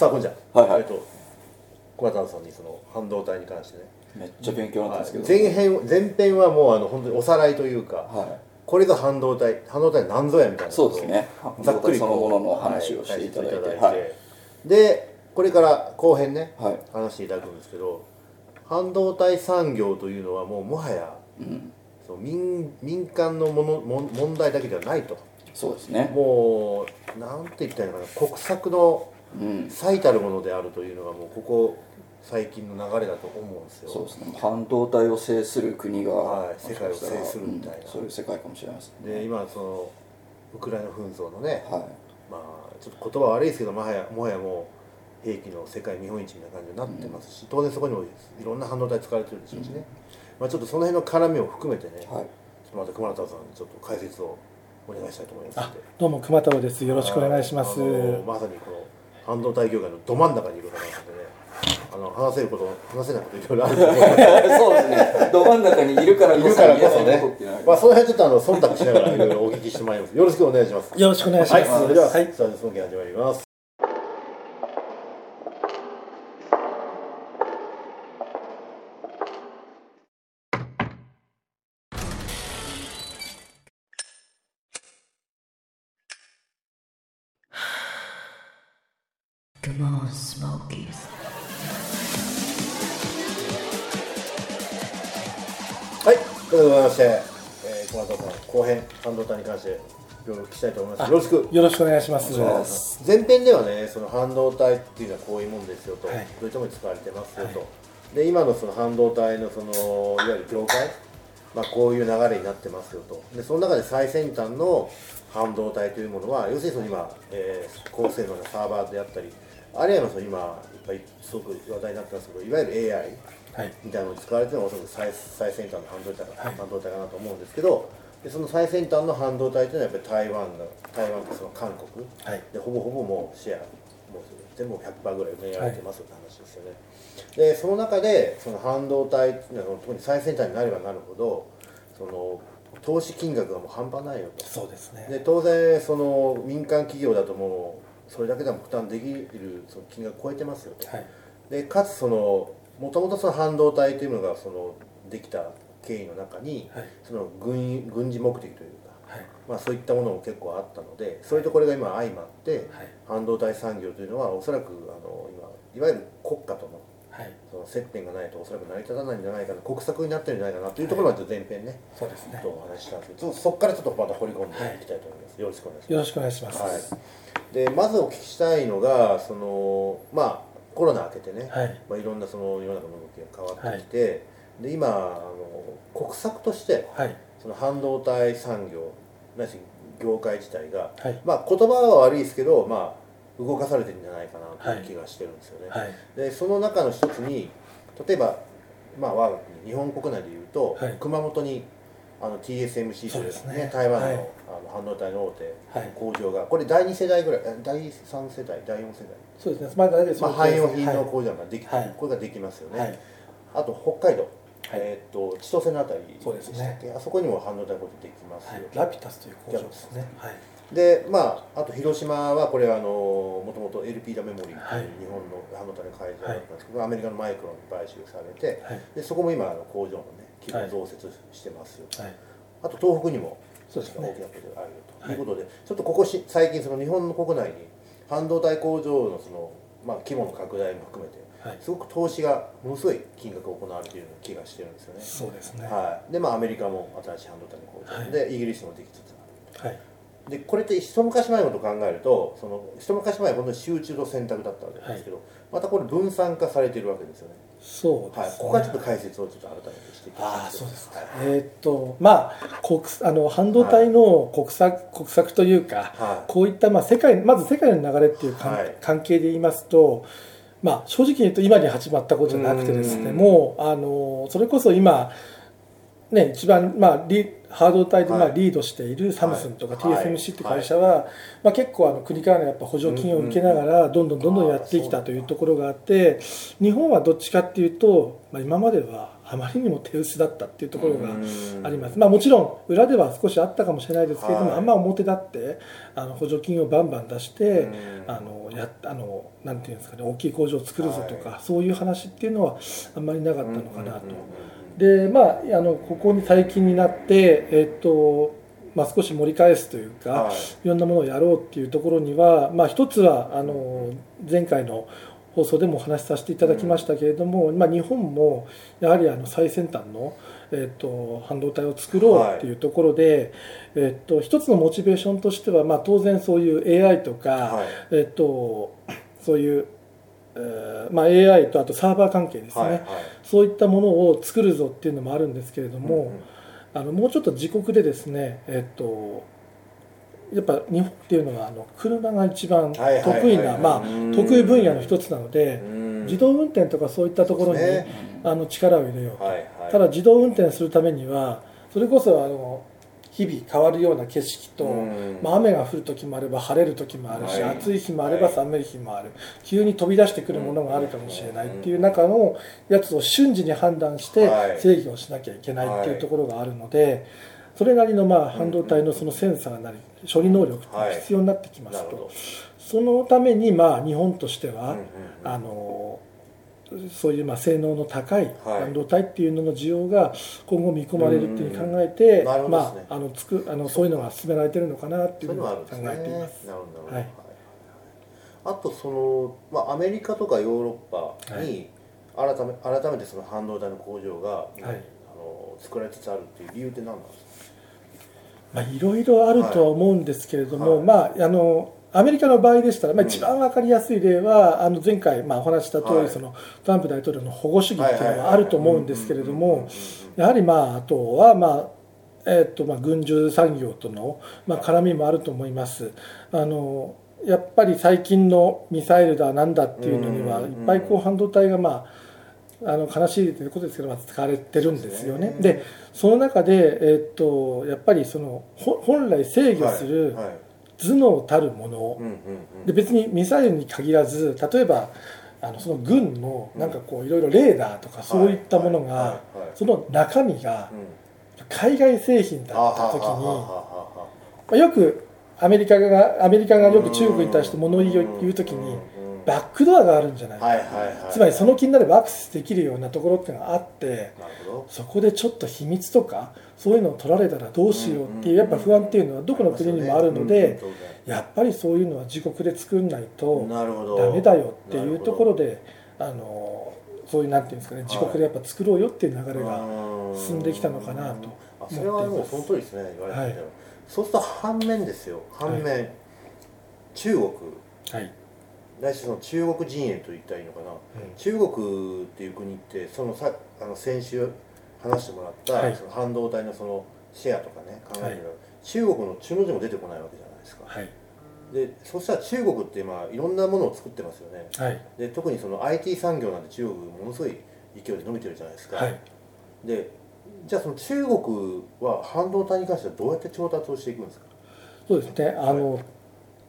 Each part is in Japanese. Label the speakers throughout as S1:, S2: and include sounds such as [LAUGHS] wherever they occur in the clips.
S1: さあこんにちは、
S2: はいはい。
S1: えっと小畑さんにその半導体に関してね。
S2: めっちゃ勉強になったんですけど、
S1: 前編前編はもうあの本当におさらいというか、
S2: は
S1: これが半導体。半導体なんぞやみたい
S2: い、
S1: な
S2: そうですね。
S1: ざっくり
S2: そのものの話をしていただいて、
S1: は
S2: はい
S1: でこれから後編ね、
S2: はい。
S1: 話していただくんですけど半導体産業というのはもうもはや
S2: うん、
S1: その民民間のものも問題だけではないと。
S2: そうですね。
S1: もうなんて言ったらいいのかな国策の
S2: うん
S1: 最たるものであるというのがもうここ最近の流れだと思うんですよ。
S2: そうですね。半導体を制する国が、
S1: はい。世界を制するみたいな。
S2: うん。そういう世界かもしれないですね。
S1: で今そのウクライナ紛争のね、
S2: はい。
S1: まあちょっと言葉悪いですけどもはやもはやもう兵器の世界見本市みたいな感じになってますし、当然そこにもいろんな半導体使われてるでしょうしね、まあ、ちょっとその辺の絡みを含めてね、
S2: はい。
S1: ちょっとまた熊田さんにちょっと解説をお願いしたいと思います
S3: あどうも熊太郎です。よろしくお願いします。
S1: あのまさにこの半導体業界のど真ん中にいる方なのでね。あの話せること話せないこといろいろあると思う。ん [LAUGHS] で
S2: そうですね。ど真ん中にいるからこそ
S1: いるからこそね。まあその辺ちょっとあの忖度しながらいろいろお聞きしてまいります。よろしくお願いします。
S3: よろしくお願いします。
S1: はい、それでは、
S3: はい
S1: 本件始まります。半導体に関して、いろいろ聞きたいと思います。よろしく。
S3: よろしくお願いします。
S1: 前編ではね、その半導体っていうのはこういうもんですよと、
S3: はい。
S1: どういったものに使われてますよと、
S3: は
S1: で今のその半導体のそのいわゆる業界、まあ、こういう流れになってますよと、でその中で最先端の半導体というものは、要するにその今、えー高性能なサーバーであったり、あるいはその今、いっぱいすごく話題になってますけど、いわゆる AI、
S3: はい。
S1: みたいなのに使われてるのがおそらく最最先端の半導体か,、
S3: はい。
S1: 半導体かなと思うんですけどでその最先端の半導体というのはやっぱり台湾が台湾とその韓国。
S3: はい。
S1: でほぼほぼもうシェアもう全部100%ぐらい埋められてますよって話ですよね、でその中でその半導体っていうのは特に最先端になればなるほどその投資金額がもう半端ないよと。
S3: そうですね。
S1: で当然その民間企業だともうそれだけでも負担できるその金額超えてますよと、
S3: はい。
S1: でかつそのもともとその半導体というのがそのできた経緯の中に、
S3: はい。
S1: その軍軍事目的というか、
S3: はい。
S1: まあ、そういったものも結構あったのでそれとこれが今相まって、
S3: はい。
S1: 半導体産業というのはおそらくあの今いわゆる国家との
S3: はい。
S1: その接点がないとおそらく成り立たないんじゃないかな国策になってるんじゃないかなというところまで前編ね、
S3: そうですね。
S1: とお話ししたんですけどそこからちょっとまた掘り込んでいきたいと思います、よろしくお願いします。
S3: よろしくお願いします。
S1: はい、でまずお聞きしたいのがそのまあコロナ明けてね、
S3: はい。
S1: まあ、いろんなその世の中の動きが変わってきて、で今あの国策として
S3: はい。
S1: その半導体産業ないし業界自体が、
S3: はい。
S1: まあ言葉は悪いですけど、まあ、動かされてるんじゃないかなという気がしてるんですよね。
S3: はい。
S1: でその中の一つに例えば、まあ、我が国日本国内でいうと、
S3: はい。
S1: 熊本にあの TSMC というう
S3: そですね。
S1: 台湾の,、
S3: はい。
S1: あの半導体の大手
S3: はい。
S1: 工場が、これ第2世代ぐらいえ第3世代第4世代、
S3: そうですね。まあ大体
S1: まあ、汎用品の工場ができ、
S3: はい。
S1: これができますよね、
S3: はい。
S1: あと北海道、
S3: はい
S1: えーっと千歳のあたり
S3: そうですね。
S1: あそこにも半導体工場できますよ、
S3: はい。ラピタスという工場ですね。はい。
S1: でまああと広島はこれはあのもともと LP ダメモリー
S3: はい。
S1: 日本の半導体の会社だったんですけど、アメリカのマイクロンに買収されて、
S3: はい。
S1: でそこも今あの工場のね規模を増設してますよ、
S3: はい。
S1: あと東北にも
S3: そうですね。
S1: 大きな工場があるよと
S3: はい
S1: いうことで、ちょっとここし最近その日本の国内に半導体工場のその、まあ、規模の拡大も含めて
S3: はい。
S1: すごく投資がものすごい金額が行われているような気がしてるんですよね。
S3: そうですね。
S1: はい、でまあアメリカも新しい半導体の工場、
S3: はい。
S1: でイギリスもできつつある
S3: はい。
S1: でこれって一昔前のことを考えるとその一昔前は本当に集中と選択だったわけですけど、またこれ分散化されているわけですよね。はい、
S3: そうですね。
S1: ここはちょっと解説をちょっと改めてしていき
S3: ああ
S1: ます。
S3: そうですか。
S1: はい
S3: えーっとまあ国あの半導体の国策国策というか
S1: はい。
S3: こういったまあ世界まず世界の流れっていう
S1: はい。
S3: 関係で言いますとまあ正直に言うと今に始まったことじゃなくてですね
S1: うん。
S3: もうあのそれこそ今ね、一番、まあ、リハードル帯でまあ
S1: はい。
S3: リードしているサムスンとか
S1: はい。
S3: TSMC って会社は、まあ、結構あの国からのやっぱ補助金を受けながらどんどんどんどんやってきたというところがあって日本はどっちかっていうと、まあ、今まではあまりにも手薄だったっていうところがあります、まあ、もちろん裏では少しあったかもしれないですけれども、
S1: はい。
S3: あんま表立ってあの補助金をバンバン出して
S1: うん。
S3: あのやあのなんていうんですかね大きい工場を作るぞとか、そういう話っていうのはあんまりなかったのかなと。でまああのここに最近になってえっとまあ、少し盛り返すというか、
S1: はい。
S3: い、ろんなものをやろうっていうところには、まあ、一つはあの前回の放送でもお話しさせていただきましたけれども、まあ、日本もやはりあの最先端の、えっと半導体を作ろうっていうところで、えっと一つのモチベーションとしては、まあ、当然そういう AI とか、
S1: はい。
S3: えっとそういう、えーまあ、AI とあとサーバー関係ですね、
S1: はいはい。
S3: そういったものを作るぞっていうのもあるんですけれども、
S1: うんうん。
S3: あのもうちょっと自国でですね、えっと、やっぱ日本っていうのはあの車が一番得意な、得意分野の一つなので、
S1: うん。
S3: 自動運転とかそういったところに、
S1: ね。
S3: あの力を入れようと、
S1: はいはい。
S3: ただ自動運転するためにはそれこそあの日々変わるような景色と、
S1: うん。
S3: まあ、雨が降る時もあれば晴れる時もあるし、
S1: はい。
S3: 暑い日もあれば寒い日もある、急に飛び出してくるものがあるかもしれないっていう中のやつを瞬時に判断して
S1: はい。
S3: 制御をしなきゃいけないっていうところがあるので、それなりのまあ半導体のそのセンサーなり処理能力が必要になってきますと、そのためにまあ日本としては、あのそういうまあ性能の高い
S1: はい。
S3: 半導体っていうのの需要が今後見込まれるっていうふうに考えて、
S1: ね。
S3: まあ、あのつくあのそういうのが進められてるのかなってい
S1: そういう
S3: うのを考えています。
S1: なるほど
S3: はい。
S1: あとその、まあ、アメリカとかヨーロッパに改め,、改めてその半導体の工場が、あの作られつつあるっていう理由って何なんですか？
S3: まあ、いろいろあるとは思うんですけれども、
S1: はい。
S3: まあ、あのアメリカの場合でしたら、まあ、
S1: うん。
S3: 一番分かりやすい例は、あの前回、まあ、お話しした通り、
S1: はい。
S3: そのトランプ大統領の保護主義っていうのはあると思うんですけれども、やはり、まあ、あとは、まあえっとまあ、軍需産業との、まあ、絡みもあると思います。あのやっぱり最近のミサイルだなんだっていうのには、いっぱいこう半導体が、まあ、あの悲しいということですけど、まあ、使われてるんですよね。
S1: ですね。
S3: でその中で、えっとやっぱりそのほ本来制御する
S1: はい。はい
S3: 頭脳たるもの、で別にミサイルに限らず例えばあのその軍のなんかこういろいろレーダーとかそういったものがその中身が
S1: うん。
S3: 海外製品だ
S1: あ
S3: った時にまあよくアメリカがアメリカがよく中国に対して物言いを言う時にバックドアがあるんじゃないか。
S1: はいはいはい。
S3: つまりその気になればアクセスできるようなところっていうのがあってそこでちょっと秘密とかそういうのを取られたらどうしようっていうやっぱ不安っていうのはどこの国にもあるのでやっぱりそういうのは自国で作んないとダメだよっていうところであのそういうなんていうんですかね自国でやっぱ作ろうよっていう流れが進んできたのかなと
S1: あそれはもうその通りですね言われて
S3: はい。
S1: そうすると反面ですよ。反面、中国。
S3: はい
S1: ないしその中国陣営と言ったらいいのかな、中国っていう国ってそのさあの先週話してもらった、
S3: はい。
S1: その半導体のそのシェアとかね考えてみ
S3: はい。
S1: る中国の中の字も出てこないわけじゃないですか。
S3: はい。
S1: でそしたら中国って今いろんなものを作ってますよね。
S3: はい。
S1: で特にその IT 産業なんて中国ものすごい勢いで伸びてるじゃないですか、
S3: はい。
S1: でじゃあその中国は半導体に関してはどうやって調達をしていくんですか？
S3: そうですね。あの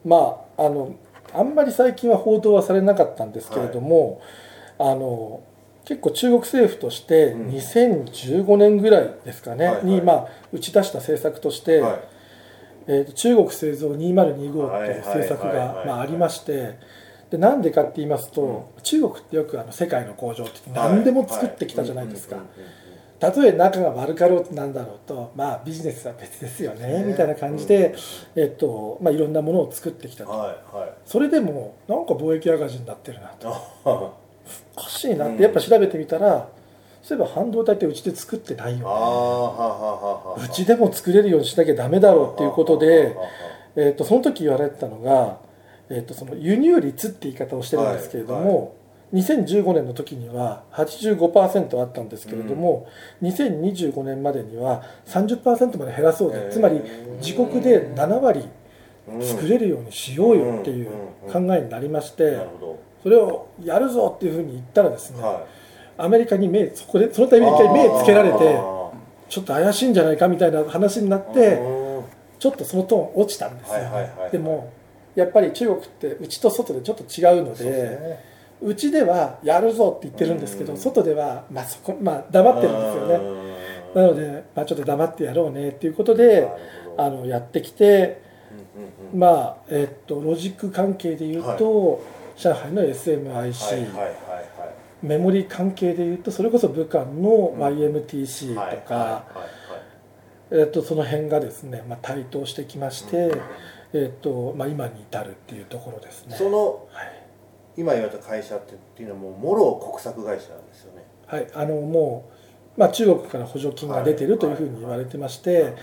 S3: まああのあんまり最近は報道はされなかったんですけれども、あの結構中国政府として
S1: うん。
S3: 2015年ぐらいですかね、
S1: はいはい。
S3: に、まあ、打ち出した政策として、
S1: はい。
S3: えーと中国製造2025っていう政策
S1: はいはいはい。はい
S3: がまあありましてでなんでかって言いますと、中国ってよくあの世界の工場って何でも作ってきたじゃないですか。
S1: はうんうんうんうん
S3: たとえ仲が悪かろうとなんだろうとまあビジネスは別ですよね
S1: ね。
S3: みたいな感じで、えっとまあ、いろんなものを作ってきたと。
S1: はいはい。
S3: それでもなんか貿易赤字になってるなと。
S1: あ [LAUGHS]
S3: おかしいなっ
S1: うん。
S3: てやっぱ調べてみたらそういえば半導体ってうちで作ってない
S1: あ
S3: よ
S1: はあはあはあ
S3: うちでも作れるようにしなきゃダメだろうっていうことでえー、とその時言われてたのが、えー、とその輸入率って言い方をしてるんですけれども、2015年の時には85%あったんですけれども、2025年までには30%まで減らそうで、つまり自国で7割
S1: うん。
S3: 作れるようにしようよっていう考えになりまして、それをやるぞっていうふうに言ったらですね、
S1: どは
S3: アメリカに目そこでそのタイミングで目つけられて
S1: あ
S3: ちょっと怪しいんじゃないかみたいな話になって
S1: うん。
S3: ちょっとそのトーン落ちたんですよ、でもやっぱり中国って内と外でちょっと違うの
S1: そうです
S3: ではやるぞって言ってるんですけど
S1: うん。
S3: 外ではまあそこ、まあ、黙ってるんですよね。
S1: うん。
S3: なので、まあ、ちょっと黙ってやろうねっていうことであのやってきてまあえっとロジック関係でいうと、上海の SMIC、メモリ関係でいうとそれこそ武漢の YMTC
S1: はい
S3: とか、えっとその辺がですね、まあ、台頭してきまして、
S1: うん。
S3: えっとまあ、今に至るっていうところですね。
S1: その
S3: はい
S1: 今言われた会社ってっていうのはもうもろ国策会社なんですよね。
S3: はい、あのもう、まあ、中国から補助金が出てるというふうに言われてまして、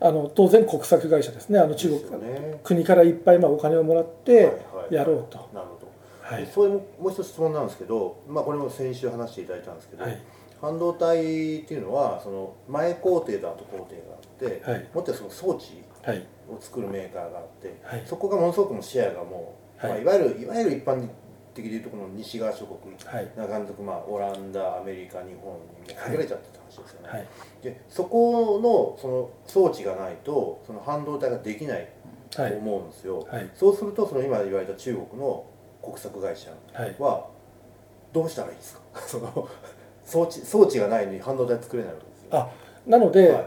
S3: あの当然国策会社ですね。あの中国、
S1: ね。
S3: 国からいっぱいまあお金をもらってやろうと、
S1: なるほど。
S3: はい。
S1: それももう一つ質問なんですけど、まあ、これも先週話していただいたんですけど、
S3: はい。
S1: 半導体っていうのはその前工程と後工程があって、
S3: はい。
S1: もっとその装置
S3: はい。
S1: を作るメーカーがあって、
S3: はい。
S1: そこがものすごくもうシェアがもう、
S3: はい。
S1: まあ、いわゆるいわゆる一般的でいうとこの西側諸国
S3: はい。
S1: 長監督、まあ、オランダアメリカ日本にも限られちゃってた話ですよね、
S3: はい。
S1: でそこのその装置がないとその半導体ができないと
S3: はい。
S1: 思うんですよ、
S3: はい。
S1: そうするとその今言われた中国の国策会社
S3: は
S1: どうしたらいいですか？[LAUGHS] その装置装置がないのに半導体作れないわけですよ。
S3: あなので、
S1: はい。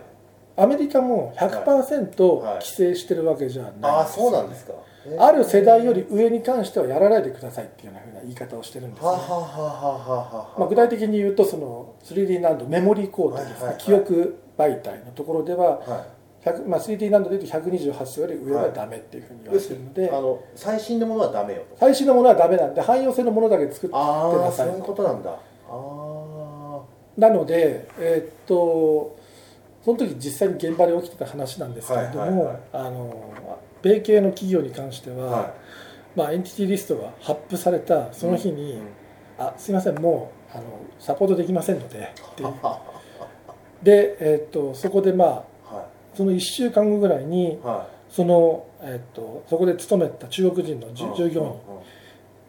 S3: アメリカも100%
S1: はい。
S3: 規制してるわけじゃないんですよ
S1: ああそうなんですか
S3: ある世代より上に関してはやらないでくださいっていうようなふうな言い方をしてるんですまあ、具体的に言うとその 3D 難度メモリコードですね、
S1: はいはいはい
S3: 記憶媒体のところでは
S1: は
S3: 100、まあ、3D 難度でいうと128層より上はダメっていうふうに
S1: い
S3: 言われてるので、
S1: あの最新のものはダメよと。
S3: 最新のものはダメなんで汎用性のものだけ作って
S1: あ
S3: なさい
S1: あそういうことなんだああ
S3: なのでえーっとその時実際に現場で起きてた話なんですけれども、
S1: はいはいはい。
S3: あの米系の企業に関しては、
S1: は
S3: まあ、エンティティリストが発布されたその日に、
S1: うん。
S3: あすいませんもうあのサポートできませんので [LAUGHS] で、えーっとそこでまあ
S1: は
S3: その1週間後ぐらいに
S1: い。は
S3: その、えーっとそこで勤めた中国人の
S1: い
S3: 従従業員、
S1: うん。うん。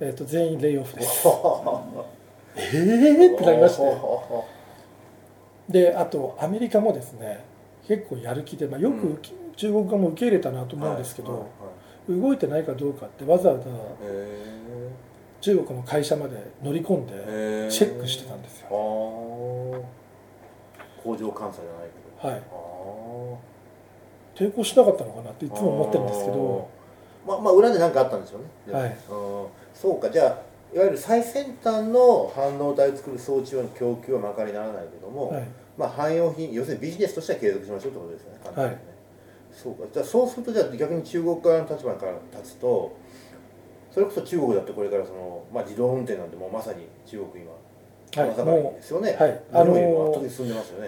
S3: えーっと全員レイオフです。
S1: は [LAUGHS]
S3: えー？ってなりまして。
S1: は [LAUGHS]
S3: であとアメリカもですね結構やる気で、まあ、よく受け中国側も受け入れたなと思うんですけど、
S1: はいはい
S3: 動いてないかどうかってわざわざ
S1: へ
S3: 中国の会社まで乗り込んで
S1: え
S3: チェックしてたんですよ、
S1: 工場監査じゃないけど。
S3: はい、
S1: あ
S3: 抵抗しなかったのかなっていつも思ってるんですけど。
S1: まあまあ裏で何かあったんでしょうね。
S3: はい。
S1: うんそうか。じゃあいわゆる最先端の半導体を作る装置の供給はまかりならないけども、
S3: はい。
S1: まあ汎用品要するにビジネスとしては継続しましょうってことですよね。簡単にね、そうか。じゃあそうするとじゃあ逆に中国側の立場から立つとそれこそ中国だってこれからその、まあ、自動運転なんてもうまさに中国今
S3: はいも
S1: ですよね、
S3: はい。
S1: あの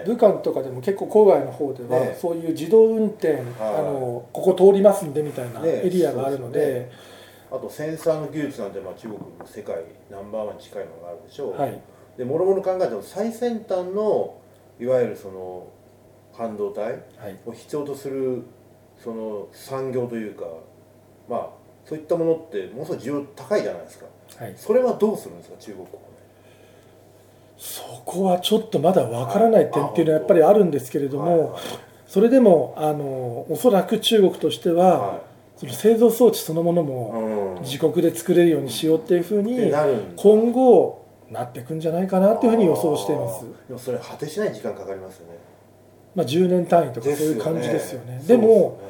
S3: 武漢とかでも結構郊外の方では、
S1: ね
S3: そういう自動運転、あのここ通りますんでみたいな
S1: ね
S3: エリアがあるので、
S1: そうですあとセンサーの技術なんてまあ中国の世界ナンバーワンに近いものがあるでしょう、
S3: はい。
S1: でもろもろ考えても最先端のいわゆるその半導体
S3: はい。
S1: を必要とするその産業というかまあそういったものってものすごい需要高いじゃないですか。
S3: はい、
S1: それはどうするんですか中国国
S3: そこはちょっとまだわからない点っていうのはやっぱりあるんですけれども、
S1: はい。
S3: それでもあのおそらく中国としては、
S1: は
S3: その製造装置そのもの
S1: い
S3: も
S1: うん。
S3: 自国で作れるようにしようっていうふうに今後なっていくんじゃないかなっていうふうに予想しています。
S1: でもそれ果てしない時間かかりますよね
S3: まあ、10年単位とかそういう感じですよね。でも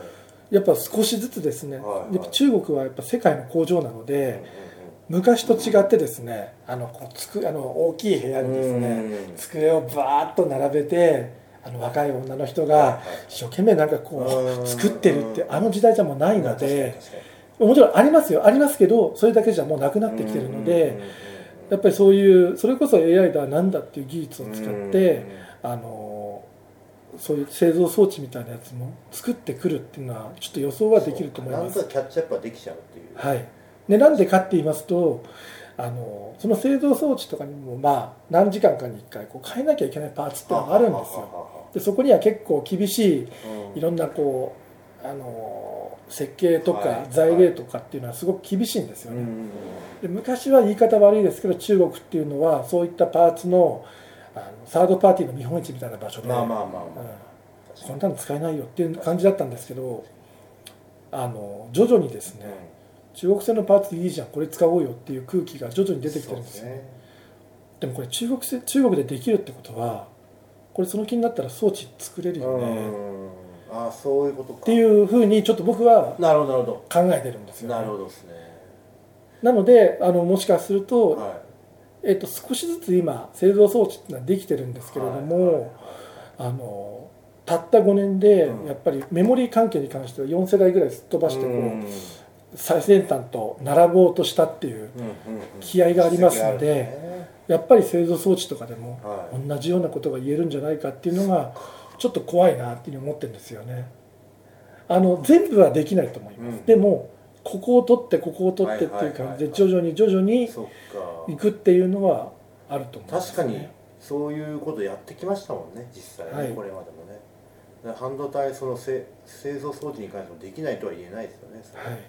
S3: やっぱ少しずつですね、やっぱ中国はやっぱ世界の工場なので、昔と違ってですねあのこうつくあの大きい部屋にですね
S1: うん。
S3: 机をバーッと並べてあの若い女の人が一生懸命なんかこ
S1: う
S3: 作ってるってあの時代じゃもうないのでもちろんありますよ。ありますけどそれだけじゃもうなくなってきてるので
S1: うん
S3: やっぱりそういうそれこそ AI だなんだっていう技術を使
S1: うん
S3: ってあのそういう製造装置みたいなやつも作ってくるっていうのはちょっと予想はできると思います。
S1: なんと。かキャッチアップはできちゃうっていう。
S3: はい、でなんでかって言いますとあのその製造装置とかにもまあ何時間かに1回こう変えなきゃいけないパーツってのがあるんですよ。でそこには結構厳しいいろんなこうあの設計とか
S1: はい。
S3: 材料とかっていうのはすごく厳しいんですよね、
S1: うん。
S3: で昔は言い方悪いですけど中国っていうのはそういったパーツのあのサードパーティーの見本市みたいな場所で、
S1: まあまあまあまあ。
S3: うん。こんなの使えないよっていう感じだったんですけどあの徐々にですね、中国製のパーツいいじゃんこれ使おうよっていう空気が徐々に出てきてるんですよ。
S1: そう
S3: でもこれ中国製中国でできるってことはこれその気になったら装置作れるよね、
S1: うん。ああそういうことか。
S3: っていうふうにちょっと僕は
S1: なるほど
S3: 考えてるんですよ、
S1: どなるほどですね。
S3: なのであのもしかすると,、
S1: は
S3: えっと少しずつ今製造装置っていうのはできてるんですけれども、あのたった5年で
S1: うん。
S3: やっぱりメモリー関係に関しては4世代ぐらいすっ飛ばしてこう、
S1: うん。
S3: 最先端と並ぼうとしたっていう気合がありますのでやっぱり製造装置とかでも
S1: はい。
S3: 同じようなことが言えるんじゃないかっていうのがちょっと怖いなっていうふうに思ってるんですよね。あの全部はできないと思います、
S1: うん。
S3: でもここを取ってここを取ってっていう感じで徐々に徐々に行
S1: か。
S3: くっていうのはあると思います、
S1: 確かにそういうことやってきましたもんね実際ね、
S3: はい。
S1: これまでもね。半導体その製製造装置に関してもできないとは言えないですよね
S3: は。い。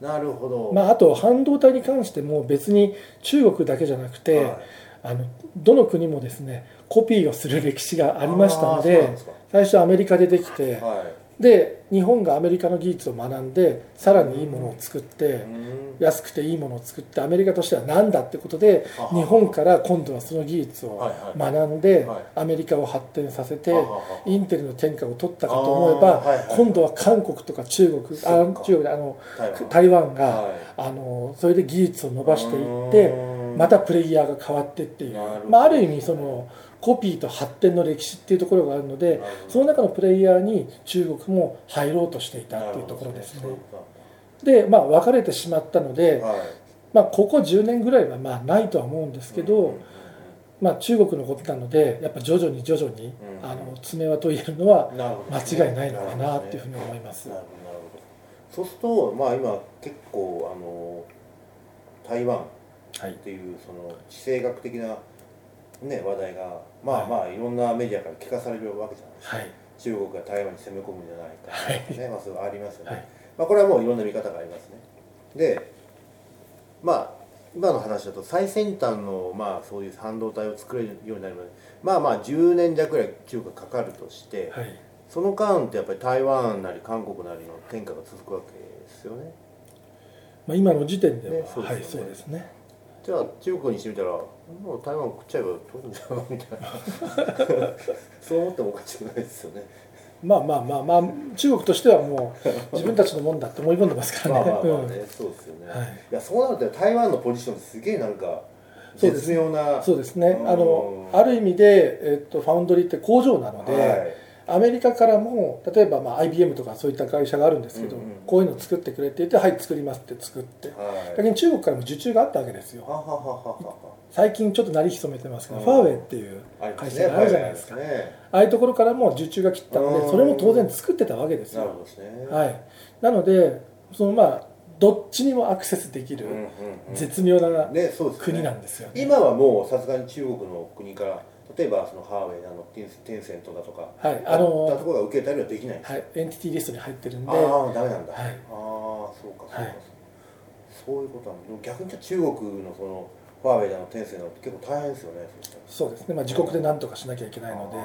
S1: なるほど。
S3: まあ、あと半導体に関しても別に中国だけじゃなくて、
S1: はい。
S3: あのどの国もですねコピーをする歴史がありましたので最初アメリカでできて、
S1: はい
S3: で日本がアメリカの技術を学んでさらにいいものを作って、
S1: うん。
S3: 安くていいものを作ってアメリカとしては何だってことで日本から今度はその技術を学んで
S1: はい。
S3: アメリカを発展させてインテルの天下を取ったかと思えば今度は韓国とか中国あ中国であの
S1: 台湾。
S3: が
S1: はい。
S3: あのそれで技術を伸ばしていって
S1: うん。
S3: またプレイヤーが変わってっていう。まあ、ある意味そのコピーと発展の歴史っていうところがあるのでその中のプレイヤーに中国も入ろうとしていたっていうところですね。でまあ別れてしまったので
S1: どはい。
S3: まあここ10年ぐらいはまあないとは思うんですけど、まあ、中国のことなのでやっぱ徐々に徐々に、
S1: うん。
S3: あの爪痕を入れるのは間違いないのかなっていうふうに思います。
S1: そうするとまあ今結構あの台湾
S3: はい。
S1: っていうその地政学的なね話題がまあまあいろんなメディアから聞かされるわけじゃないですか、
S3: はい。
S1: 中国が台湾に攻め込むんじゃないかとかね、まあそういうのありますよね、
S3: はい。
S1: まあこれはもういろんな見方がありますね。でまあ今の話だと最先端のまあそういう半導体を作れるようになるまでまあまあ10年弱ぐらい中国がかかるとして、
S3: はい。
S1: その間ってやっぱり台湾なり韓国なりの天下が続くわけですよね。
S3: まあ、今の時点では、
S1: ねそうですよね。
S3: はいそうですね
S1: じゃあ中国にしてみたらもう台湾食っちゃえば取るんじゃない？みたいな。[LAUGHS] そう思ってもおかしくないですよね。
S3: まあまあまあまあ中国としてはもう自分たちのもんだって思い込んでますからね。
S1: まあまあまあ
S3: うん。
S1: ね、そうですよね、
S3: はい。
S1: い、やそうなると台湾のポジションってすげえなんか
S3: そうです
S1: 絶妙な。
S3: そうですね。あの
S1: うん。
S3: ある意味で、えっと、ファウンドリーって工場なので、
S1: はい
S3: アメリカからも例えば、まあ、IBM とかそういった会社があるんですけど、
S1: うんうん。
S3: こういうの作ってくれって言ってはい作りますって作って。
S1: はい。
S3: 逆に中国からも受注があったわけですよ。最近ちょっと鳴り潜めてますけど、
S1: うん。
S3: ファーウェイっていう会社があるじゃないですか、
S1: ねね。
S3: ああいうところからも受注が切った
S1: ん
S3: でそれも当然作ってたわけですよ。
S1: ね。
S3: はい。なのでそのまあどっちにもアクセスできる絶妙な国なんですよね。
S1: 今はもうさすがに中国の国から例えばそのハーウェイだのテンテンセントだとか
S3: はいあの
S1: あったところが受けたりはできないんですよ
S3: はいエンティティリストに入ってるんで。
S1: ああダメなんだ、
S3: はい。
S1: ああそうかそうか、
S3: はい。
S1: そういうことなんだ。逆にじゃあ中国のそのファーウェイだのテンセントって結構大変ですよねそ
S3: うですね、まあ、自国で何とかしなきゃいけないので。
S1: あ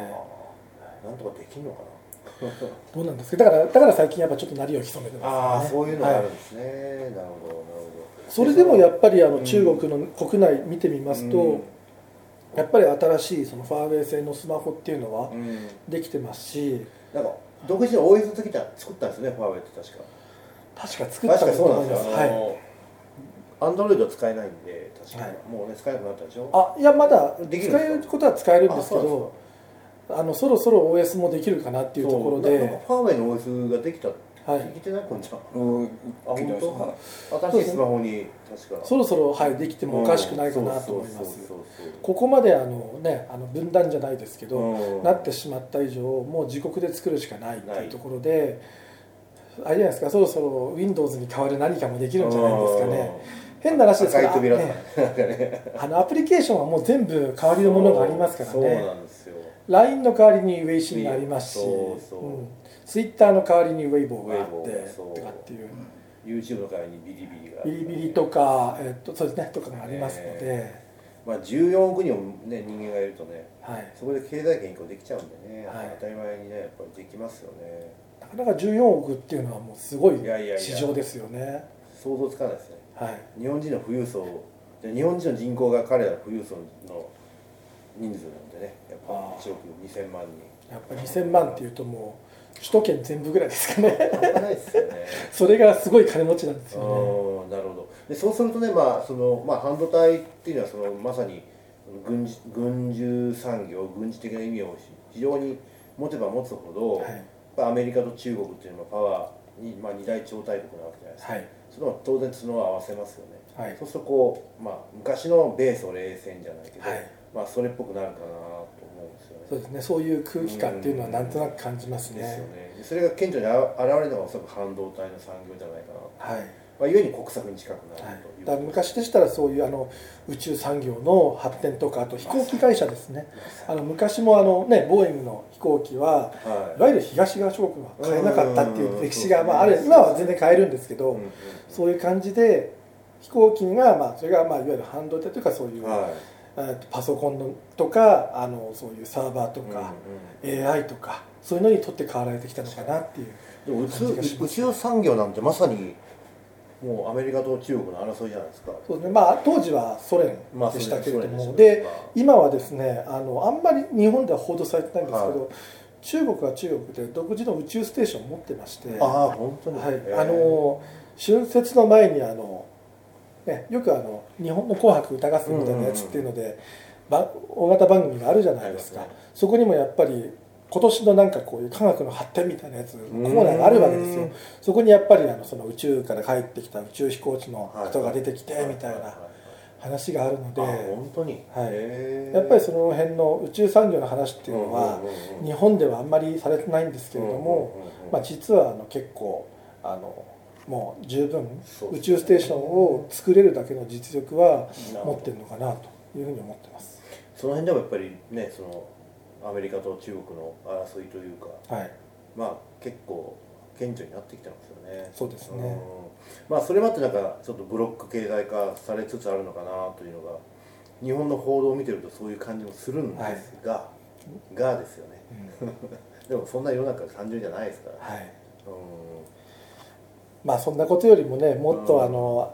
S1: ーなんとかできんのかな？
S3: どうなんですか？だからだから最近やっぱちょっと鳴りを潜めて
S1: あ
S3: ますよね。
S1: あそういうのがあ
S3: はい
S1: るんですね、なるほどなるほど。
S3: それでもやっぱりあの
S1: うん。
S3: 中国の国内見てみますと、
S1: うん
S3: やっぱり新しいそのファーウェイ製のスマホっていうのは
S1: うん。
S3: できてますし
S1: なんか独自の OS の時は作ったんですよねファーウェイって確か。
S3: 確か作った
S1: 確か
S3: と
S1: そうなんですよ。
S3: はい。
S1: アンドロイドは使えないんで確か、
S3: はい。
S1: もうね使えなくなったでしょ？
S3: あいやまだ使えることは使えるんですけどあのそろそろ OS もできるかなっていうところで、
S1: ファーウェイの OS ができた
S3: はい。
S1: 聞いてないこんちゃん
S2: うん。
S1: あ本
S2: 聞いて
S1: 当新しいスマホに確か。
S3: そろそろ、はい、できてもおかしくないかなと思います。
S1: そうそうそう
S3: ここまであの、ね、あの分断じゃないですけど、
S1: うん。
S3: なってしまった以上もう自国で作るしかないっていうところであれじゃないですかそろそろ Windows に代わる何かもできるんじゃないですかね。変な話ですから、
S1: 赤い扉。とか
S3: ね
S1: ねなんかね
S3: あのアプリケーションはもう全部代わりのものがありますから
S1: そう
S3: ね
S1: なんですよ。
S3: LINE の代わりにウェイシンがありますし。
S1: そうそう。
S3: うん、Twitter の代わりにウェイボーがあってとかっていう。
S1: YouTube の代わりにビリビリが。
S3: ビリビリとか、えっとそうですねとかがありますので、
S1: まあ、14億人も、ね、人間がいるとね
S3: はい。
S1: そこで経済圏移行できちゃうんでね、
S3: はい。
S1: 当たり前にねやっぱりできますよね。
S3: なかなか14億っていうのはもうすごい
S1: いやいやいや。
S3: 市場ですよね。
S1: 想像つかないですね。
S3: はい。
S1: 日本人の富裕層で日本人の人口が彼らの富裕層の人数なんでねやっぱ
S3: あー
S1: 1億2000万
S3: やっぱり2000万っていうともう首都圏全部ぐらいですかね。それがすごい金持ちなんですよね。
S1: うんなるほど。でそうするとね、まあそのまあ、半導体っていうのはそのまさに軍事軍需産業軍事的な意味を非常に持てば持つほど、
S3: はい。
S1: アメリカと中国っていうのはパワーに、まあ、二大超大国なわけじゃないですか、
S3: はい。
S1: それは当然角を合わせますよね、
S3: はい。
S1: そうするとこう、まあ、昔の米ソ冷戦じゃないけど、
S3: はい。
S1: まあ、それっぽくなるかな
S3: そうですね。そういう空気感っていうのはなんとなく感じますね。
S1: ですよね。でそれが顕著にあ現れるのがおそらく半導体の産業じゃないかな
S3: はい。
S1: まあ、ゆえに国策に近くな
S3: はい
S1: ると。い。う、
S3: だから昔でしたらそういうあの宇宙産業の発展とかあと飛行機会社ですね。あの昔もあの、ね、ボーイングの飛行機は
S1: はい。
S3: わゆる東側諸国は買えなかったっていう歴史が、
S1: うん
S3: まあ、ある今は全然買えるんですけど、
S1: うんうん
S3: そういう感じで飛行機が、まあ、それが、まあ、いわゆる半導体というかそういう、
S1: は
S3: えーとパソコンのとかあのそういうサーバーと
S1: い
S3: か、
S1: うんうん
S3: AI とかそういうのに取って代わられてきたのかなっていう感じ
S1: 宇宙産業なんてまさにもうアメリカと中国の争いじゃないですか。
S3: そうですね。まあ、当時はソ連
S1: まあ
S3: でしたけれども、
S1: ソ連
S3: で今はですねあのあんまり日本では報道されてないんですけど、
S1: は
S3: 中国は中国で独自の宇宙ステーションを持ってまして
S1: ああ本当に、
S3: はい。あの春節の前にあの、ね、よくあの日本の「紅白歌合戦」みたいなやつっていうので、ば大型番組があるじゃないですか、
S1: ありますね
S3: そこにもやっぱり今年のなんかこういう科学の発展みたいなやつコーナーがあるわけですよ。
S1: うん
S3: そこにやっぱりあのその宇宙から帰ってきた宇宙飛行士の人が出てきてみたいな話があるので、
S1: あ本当に、
S3: はい。やっぱりその辺の宇宙産業の話っていうのは日本ではあんまりされてないんですけれども、まあ、実はあの結構あのもう十分宇宙ステーションを作れるだけの実力は持ってるのかなというふうに思ってます。
S1: その辺でもやっぱりねそのアメリカと中国の争いというか
S3: はい、
S1: まあ結構顕著になってきてますよね。
S3: そうですね。
S1: ん。まあそれまでなんかちょっとブロック経済化されつつあるのかなというのが日本の報道を見てるとそういう感じもするんですが、がですよね。
S3: うん。[LAUGHS]
S1: でもそんな世の中単純じゃないですから、
S3: はい、
S1: う
S3: まあそんなことよりもねもっ
S1: うん
S3: とあの、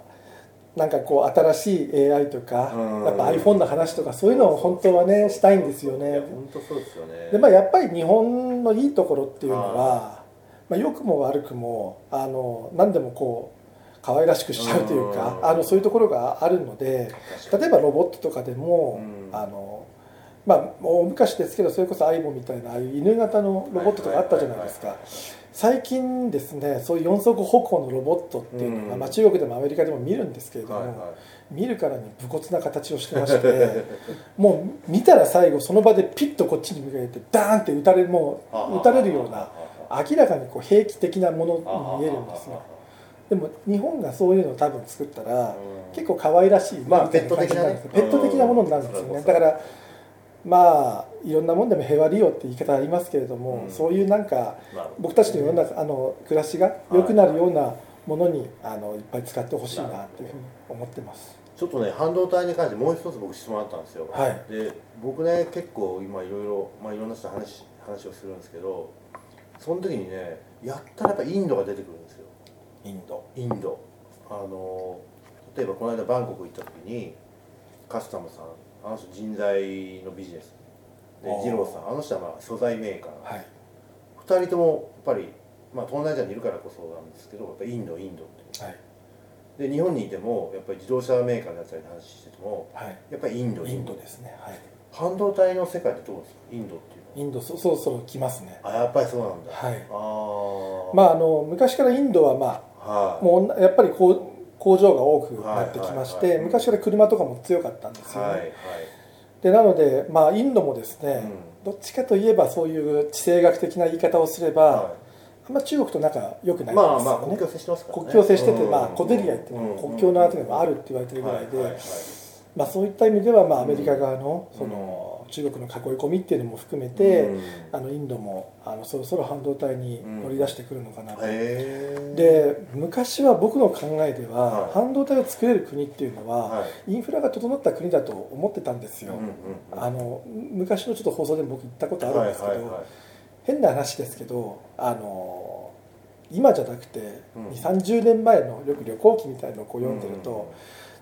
S3: なんかこう新しい AI とか、
S1: うん。
S3: やっぱ iPhone の話とかそういうのを本当はねしたいんですよ
S1: い
S3: ね
S1: や本当そうですよね。
S3: でまあやっぱり日本のいいところっていうのは、まあ、良くも悪くもあの何でもこう可愛らしくしちゃうというか、
S1: うん。
S3: あのそういうところがあるので例えばロボットとかでも、
S1: うん。
S3: あのまあ大昔ですけどそれこそアイボみたいなああいう犬型のロボットとかあったじゃないですか。最近ですねそういう四足歩行のロボットっていうのが、
S1: うん。
S3: まあ、中国でもアメリカでも見るんですけれども、
S1: はいはい。
S3: 見るからに武骨な形をしてまして [LAUGHS] もう見たら最後その場でピッとこっちに向けてダーンって撃たれるもう撃たれるような明らかにこう兵器的なものに見えるんですよ。でも日本がそういうのを多分作ったら結構可愛らしい
S1: まあペット的なね。
S3: ペット的なものになるんですよ
S1: うん
S3: ねだからまあいろんなもんでも平和利用って言い方ありますけれども、
S1: うん。
S3: そういうなんか僕たちの世の中あの暮らしが良くなるようなものにあのいっぱい使ってほしいなというふうに思ってます。
S1: ちょっとね半導体に関してもう一つ僕質問あったんですよ、
S3: はい。
S1: で僕ね結構今いろいろまあいろんな人と話話をするんですけどその時にねやったらやっぱインドが出てくるんですよ。
S3: インド。
S1: インド。あの例えばこの間バンコク行った時にカスタムさんあの人人材のビジネス。で二郎さんあの人はまあ素材メーカー、
S3: はい。
S1: 二人ともやっぱりまあ東南アジアにいるからこそなんですけどやっぱインドインドって。
S3: はい。
S1: で日本にいてもやっぱり自動車メーカーのやつらに話してても
S3: はい。
S1: やっぱりインド
S3: インドですね。はい。
S1: 半導体の世界ってどうですか？インドっていうの
S3: インドそそろそろ来ますね。
S1: はあやっぱりそうなんだ。
S3: はい。
S1: ああ
S3: まああの昔からインドはま
S1: はい。
S3: あもうやっぱりこう工場が多くなってきまして、昔から車とかも強かったんですよ。ね、
S1: はいはい。
S3: でなのでまあインドもですね、
S1: う
S3: どっちかといえばそういう地政学的な言い方をすれば、
S1: は
S3: あんま中国と仲良くないんですよね、
S1: まあまあ国境接してますからね。
S3: 国境接してて、
S1: うん
S3: まあ、小競り合いっていうのは
S1: うん
S3: 国境の後でもあるって言われてるぐらいで、まあ、そういった意味では、まあ、アメリカ側のその中国の囲い込みっていうのも含めて、
S1: うん。
S3: あのインドもあのそろそろ半導体に乗り出してくるのかなと、
S1: へー。
S3: で昔は僕の考えでは、
S1: はい。
S3: 半導体を作れる国っていうのは、
S1: はい。
S3: インフラが整った国だと思ってたんですよ、
S1: うんうんうん
S3: あの昔のちょっと放送でも僕言ったことあるんですけど、
S1: はいはいはい。
S3: 変な話ですけどあの今じゃなくて、
S1: うん。
S3: 2 3 0年前のよく旅行記みたいのをこう読んでると、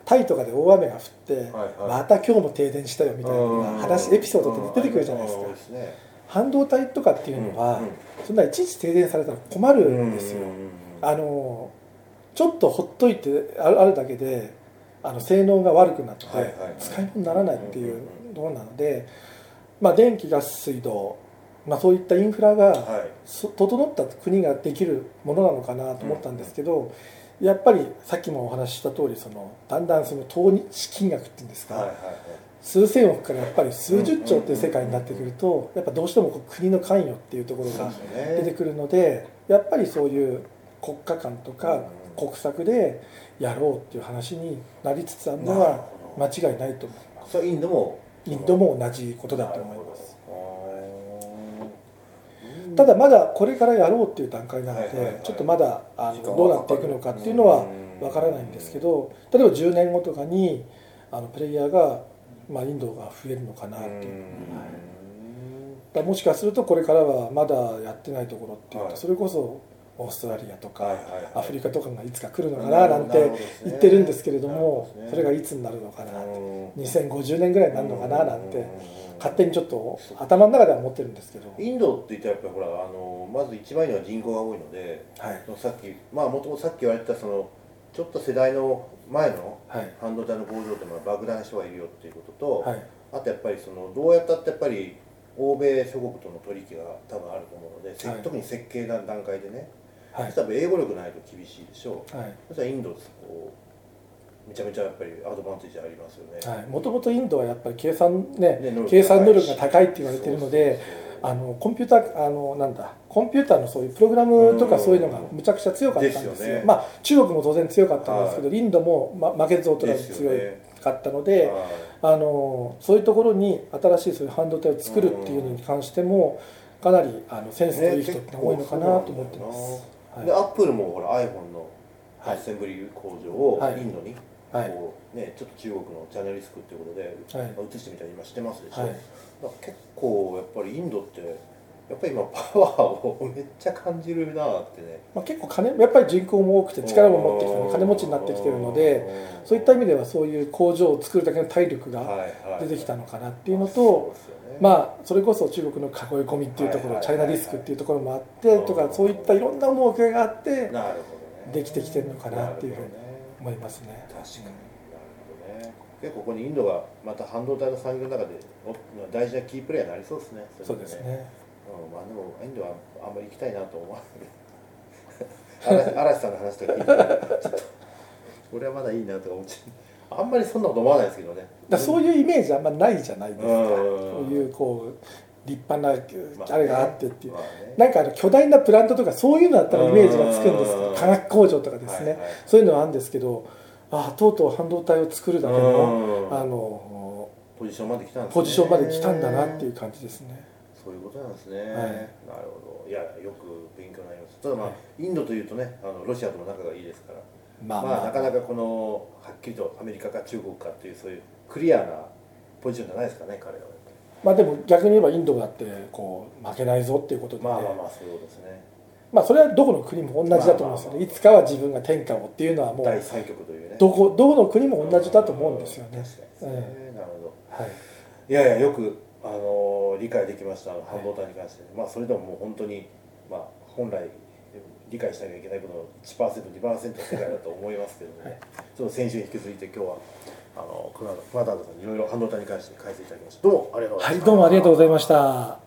S3: タイとかで大雨が降って、
S1: はいはい。
S3: また今日も停電したよみたいな話、エピソードって出てくるじゃないですか、半導体とかっていうのは、
S1: うんうん
S3: そんないちいち停電されたら困るんですよ、
S1: うん。うんうん
S3: あのちょっとほっといてあるあるだけであの性能が悪くなって使い物にならないっていうところなので、まあ、電気ガス水道、まあ、そういったインフラが整った国ができるものなのかなと思ったんですけど、やっぱりさっきもお話しした通りそのだんだんその投資金額っていうんですか、
S1: はいはいはい。
S3: 数千億からやっぱり数十兆っていう世界になってくるとやっぱどうしても国の関与っていうところが出てくるのでやっぱりそういう国家間とか国策でやろうっていう話になりつつあるのは間違いないと思います。
S1: インドも。
S3: インドも同じことだと思います
S1: す
S3: ただまだこれからやろうっていう段階なのでちょっとまだあのどうなっていくのかっていうのはわからないんですけど例えば10年後とかにあのプレイヤーが、まあ、インドが増えるのかなっていう。だもしかするとこれからはまだやってないところっていうと、
S1: はい。
S3: それこそオーストラリアとか、アフリカとかがいつか来るのか
S1: な
S3: ななんて言ってるんですけれどもそれがいつになるのかな
S1: うん。
S3: 2050年ぐらいになるのかななんて。
S1: うん
S3: 勝手にちょっと頭の中では思ってるんですけど、
S1: インドって言ったらやっぱりほらあのまず一番には人口が多いので
S3: はい。
S1: さっきまあもともとさっき言われたそのちょっと世代の前の
S3: はい。
S1: 半導体の工場っていうのは爆弾人がいるよっていうことと、
S3: はい。
S1: あとやっぱりそのどうやったってやっぱり欧米諸国との取引が多分あると思うので、せ
S3: はい。
S1: 特に設計の段階でね、
S3: はい。
S1: 多分英語力ないと厳しいでしょう。
S3: はい。
S1: そしたらインドこうめちゃめちゃやっぱりアドバンテージありますよね、
S3: はい、もともとインドはやっぱり計算ね
S1: ね
S3: 計算能力が高いって言われてるのであのコンピューターあのなんだコンピューターのそういうプログラムとか
S1: うん。
S3: そういうのがむちゃくちゃ強かったんですよ。
S1: ですよね。
S3: まあ中国も当然強かったんですけど、
S1: は
S3: インドも、ま、負けず劣らず強かったので、
S1: は
S3: あのそういうところに新しいそういう半導体を作るっていうのに関してもかなりあのセンスのいい人って多いのかなと思ってます。はい
S1: い。でアップルもほら iPhone の
S3: はい。
S1: アッセンブリ工場を
S3: はい。
S1: インドに
S3: はい。
S1: こう、ね、ちょっと中国のチャンネルリスクっていうことで、
S3: はい。
S1: まあ移してみたり今してますでしょ、
S3: はい。
S1: 結構やっぱりインドってやっぱり今パワーをめっちゃ感じるなってね。
S3: まあ、結構金やっぱり人口も多くて力も持ってきて金持ちになってきてるのでそういった意味ではそういう工場を作るだけの体力が出てきたのかなっていうのと、まあそれこそ中国の囲い込みっていうところ
S1: はい
S3: チャイナリスクっていうところもあってとかそういったいろんな思いがあってできてきてるのかなっていうふうに思いますね。
S1: 確かに。なるほどね。結構ここにインドがまた半導体の産業の中でお大事なキープレーヤーになりそうですね。
S3: そうですね。
S1: うん、まあでもインドはあんまり行きたいなと思わない嵐嵐さんの話とか聞いてちょっと俺はまだいいなとか思っちゃう。あんまりそんなこと思わないですけどね。
S3: だそういうイメージあんまないじゃないですか。
S1: うん。
S3: そういうこう立派な
S1: まあね。
S3: あれがあってっていう。
S1: まあね。
S3: なんかあの巨大なプラントとかそういうのだったらイメージがつくんです。
S1: うん。
S3: 化学工場とかですね、
S1: はいはい。
S3: そういうのはあるんですけどああとうとう半導体を作るだけの
S1: うん。
S3: あの
S1: ポジションまで来たんですね。
S3: ポジションまで来たんだなっていう感じですね。
S1: そういうことなんですね、
S3: い。
S1: なるほど。いやよく勉強になります。ただまあ、
S3: はい。
S1: インドというとねあのロシアとも仲がいいですから。
S3: ま
S1: まあ、なかなかこのはっきりとアメリカか中国かっていうそういうクリアなポジションじゃないですかね彼らは
S3: まあでも逆に言えばインドだってこう負けないぞっていうことで、ね、
S1: まあまあまあそういうことですね。
S3: まあそれはどこの国も同じだと思うんですよね、いつかは自分が天下をっていうのはもう
S1: 第三極というね。
S3: どこどこの国も同じだと思うんですよね。
S1: 確かにですね。なるほど。
S3: はい。
S1: いやいやよく、あのー理解できました。半導体に関して、まあそれでももう本当に、まあ、本来理解しなきゃいけないことの 1%2% の世界だと思いますけども、
S3: はい。
S1: ちょっと先週に引き続いて今日はあの熊田さんにいろいろ半導体に関して解説いただきました。どうもありがとうございました。
S3: はいどうもありがとうございました。